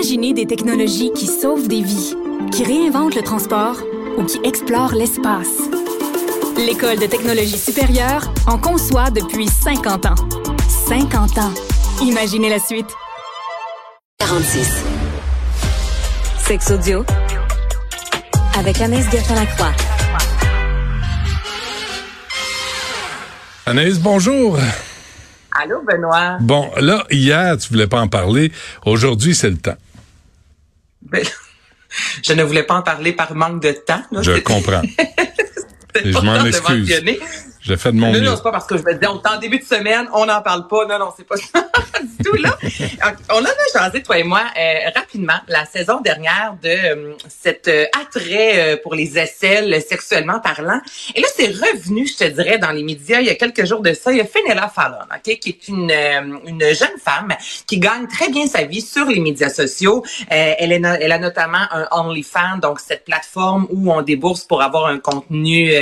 Imaginez des technologies qui sauvent des vies, qui réinventent le transport ou qui explorent l'espace. L'École de technologie supérieure en conçoit depuis 50 ans. 50 ans. Imaginez la suite. 46. Sex audio avec Anaïs Gertin-Lacroix. Anaïs, bonjour. Allô, Benoît. Bon, là, hier, tu voulais pas en parler. Aujourd'hui, c'est le temps. Ben, je ne voulais pas en parler par manque de temps. Là. Je comprends. Et je m'en excuse. J'ai fait de mon non, mieux. Non, c'est pas parce que je me disais, on est en début de semaine, on n'en parle pas. Non, non, c'est pas ça du tout, là. On en a changé, toi et moi, euh, rapidement, la saison dernière de euh, cet euh, attrait euh, pour les aisselles sexuellement parlant. Et là, c'est revenu, je te dirais, dans les médias il y a quelques jours de ça. Il y a Fenella Fallon, OK, qui est une, une jeune femme qui gagne très bien sa vie sur les médias sociaux. elle, est, elle a notamment un OnlyFans, donc cette plateforme où on débourse pour avoir un contenu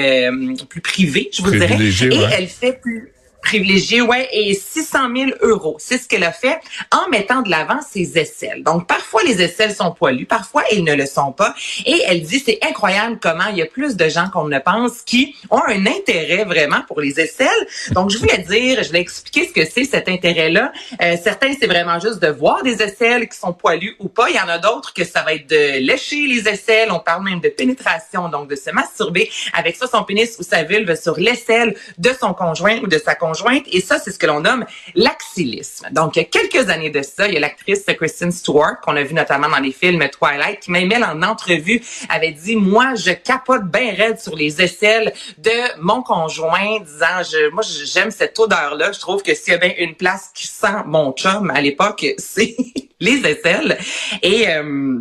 plus privé, je vous dirais. Et ouais. elle fait plus privilégié, ouais, et 600 000 euros. C'est ce qu'elle a fait en mettant de l'avant ses aisselles. Donc, parfois, les aisselles sont poilues, parfois, elles ne le sont pas. Et elle dit, c'est incroyable comment il y a plus de gens qu'on ne pense qui ont un intérêt vraiment pour les aisselles. Donc, je voulais dire, je voulais expliquer ce que c'est cet intérêt-là. Euh, certains, c'est vraiment juste de voir des aisselles qui sont poilues ou pas. Il y en a d'autres que ça va être de lécher les aisselles. On parle même de pénétration, donc de se masturber avec ça son pénis ou sa vulve sur l'aisselle de son conjoint ou de sa conjointe et ça, c'est ce que l'on nomme l'axillisme. Donc, il y a quelques années de ça, il y a l'actrice Kristen Stewart, qu'on a vu notamment dans les films Twilight, qui même elle, en entrevue, avait dit, moi, je capote bien raide sur les aisselles de mon conjoint, disant, je, moi, j'aime cette odeur-là. Je trouve que s'il y a bien une place qui sent mon chum à l'époque, c'est les aisselles. Et... Euh,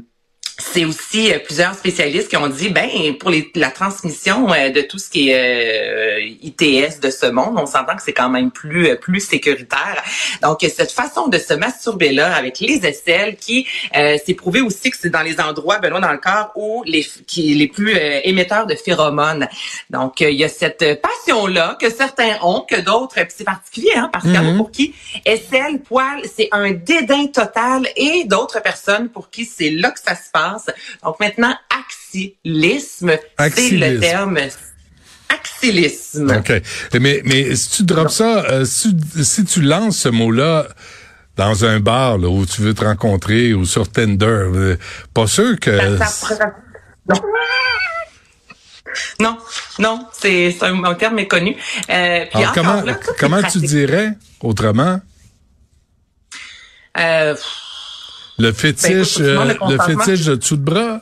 c'est aussi euh, plusieurs spécialistes qui ont dit ben pour les, la transmission euh, de tout ce qui est euh, ITS de ce monde, on s'entend que c'est quand même plus plus sécuritaire. Donc cette façon de se masturber là avec les aisselles qui c'est prouvé aussi que c'est dans les endroits ben dans le corps où les qui les plus émetteurs de phéromones. Donc il y a cette passion là que certains ont, que d'autres c'est particulier hein, parce qu'il y en a Mhm. pour qui aisselle, poil, c'est un dédain total et d'autres personnes pour qui c'est là que ça se passe. Donc maintenant, axilisme, c'est le terme. Axilisme. OK. Mais, mais si tu drops ça, euh, si, si tu lances ce mot-là dans un bar là, où tu veux te rencontrer ou sur Tinder, euh, pas sûr que... Ça. Non. Non, c'est un, un terme méconnu. Euh, puis Alors, comment, là, comment tu dirais autrement? Euh, le fétiche, tout le euh, le le consentement. fétiche de dessous de bras?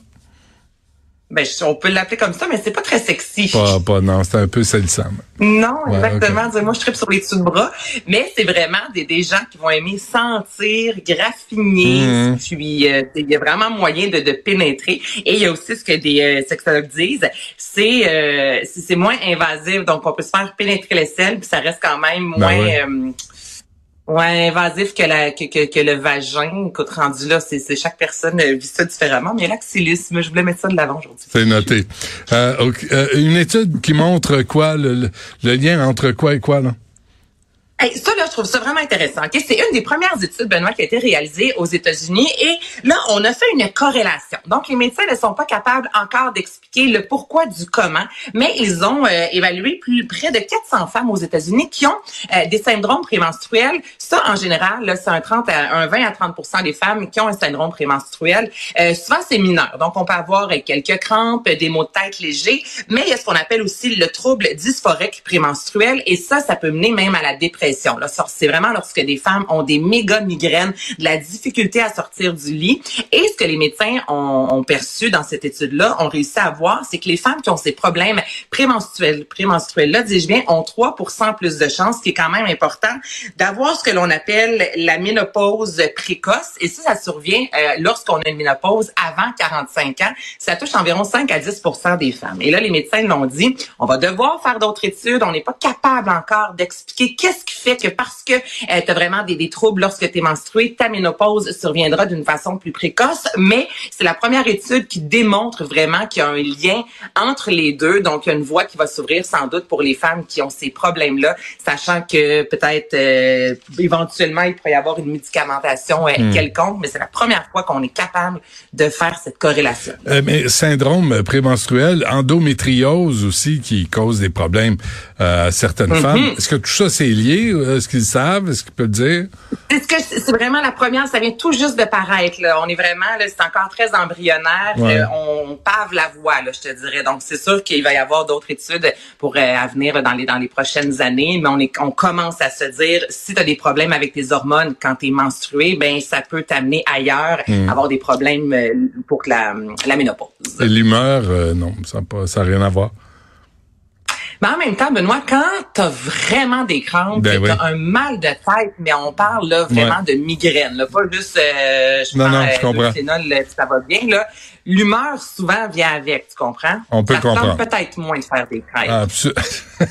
ben, je- on peut l'appeler comme ça, mais c'est pas très sexy. Pas, pas, non, c'est un peu salissant. Non, Ouais, exactement. Moi, je tripe sur les dessous de bras, mais c'est vraiment des, des gens qui vont aimer sentir, graffiner, Mhm. puis euh, il y a vraiment moyen de, de pénétrer. Et il y a aussi ce que des euh, sexologues disent, c'est euh, c'est c'est moins invasif, donc on peut se faire pénétrer les selles, puis ça reste quand même moins Ben ouais. Ouais, invasif que, la, que, que, que le vagin. Écoute, rendu là, c'est chaque personne euh, vit ça différemment, mais l'axillisme, je voulais mettre ça de l'avant aujourd'hui. C'est noté. Euh, euh, une étude qui montre quoi, le- le lien entre quoi et quoi, là? Hey, ça, là, je trouve ça vraiment intéressant. ok? C'est une des premières études, Benoît, qui a été réalisée aux États-Unis. Et là, on a fait une corrélation. Donc, les médecins ne sont pas capables encore d'expliquer le pourquoi du comment, mais ils ont euh, évalué plus près de 400 femmes aux États-Unis qui ont euh, des syndromes prémenstruels. Ça, en général, là, c'est un 30 à un 20 à 30% des femmes qui ont un syndrome prémenstruel. Euh, souvent, c'est mineur. Donc, on peut avoir euh, quelques crampes, des maux de tête légers, mais il y a ce qu'on appelle aussi le trouble dysphorique prémenstruel. Et ça, ça peut mener même à la dépression. C'est vraiment lorsque des femmes ont des méga migraines, de la difficulté à sortir du lit. Et ce que les médecins ont, ont perçu dans cette étude-là, ont réussi à voir, c'est que les femmes qui ont ces problèmes prémenstruels, prémenstruels-là, dis-je bien, ont 3 plus de chances, ce qui est quand même important, d'avoir ce que l'on appelle la ménopause précoce. Et ça, ça survient euh, lorsqu'on a une ménopause avant 45 ans. Ça touche environ 5 à 10 des femmes. Et là, les médecins l'ont dit, on va devoir faire d'autres études. On n'est pas capable encore d'expliquer qu'est-ce qui qui fait que parce que euh, tu as vraiment des, des troubles lorsque tu es menstrué, ta ménopause surviendra d'une façon plus précoce. Mais c'est la première étude qui démontre vraiment qu'il y a un lien entre les deux. Donc, il y a une voie qui va s'ouvrir sans doute pour les femmes qui ont ces problèmes-là, sachant que peut-être euh, éventuellement, il pourrait y avoir une médicamentation euh, hmm. quelconque, mais c'est la première fois qu'on est capable de faire cette corrélation. Euh, mais syndrome prémenstruel, endométriose aussi qui cause des problèmes à certaines mm-hmm. femmes. Est-ce que tout ça c'est lié? Est-ce qu'ils savent? Est-ce qu'ils peuvent dire? C'est que c'est vraiment la première, ça vient tout juste de paraître. Là. On est vraiment, c'est encore très embryonnaire. on pave la voie, là, je te dirais. Donc c'est sûr qu'il va y avoir d'autres études pour à venir dans les dans les prochaines années, mais on est on commence à se dire si tu as des problèmes avec tes hormones quand tu es menstrué, ben ça peut t'amener ailleurs, hmm. avoir des problèmes euh, pour la, la ménopause. L'humeur, euh, non, ça n'a ça rien à voir. Mais en même temps, Benoît, quand tu as vraiment des crampes, ben tu un mal de tête, mais on parle là vraiment de migraine, là, pas juste euh, je non, non, je comprends. ça va bien là. L'humeur souvent vient avec, tu comprends? On peut ça comprendre. peut-être moins de faire des crêpes.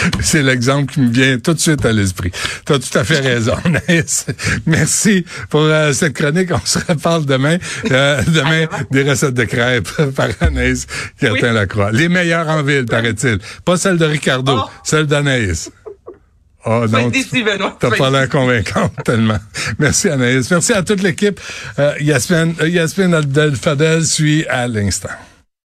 C'est l'exemple qui me vient tout de suite à l'esprit. Tu as tout à fait raison, Anaïs. Merci pour euh, cette chronique. On se reparle demain. Euh, demain, des recettes de crêpes par Anaïs qui atteint la croix. Les meilleures en ville, paraît-il. Pas celle de Ricardo, oh. celle d'Anaïs. Oh non, t'as pas l'air convaincante tellement. Merci Anaïs. Merci à toute l'équipe. Euh, Yasmine, euh, Yasmine Abdel Fadel suit à l'instant.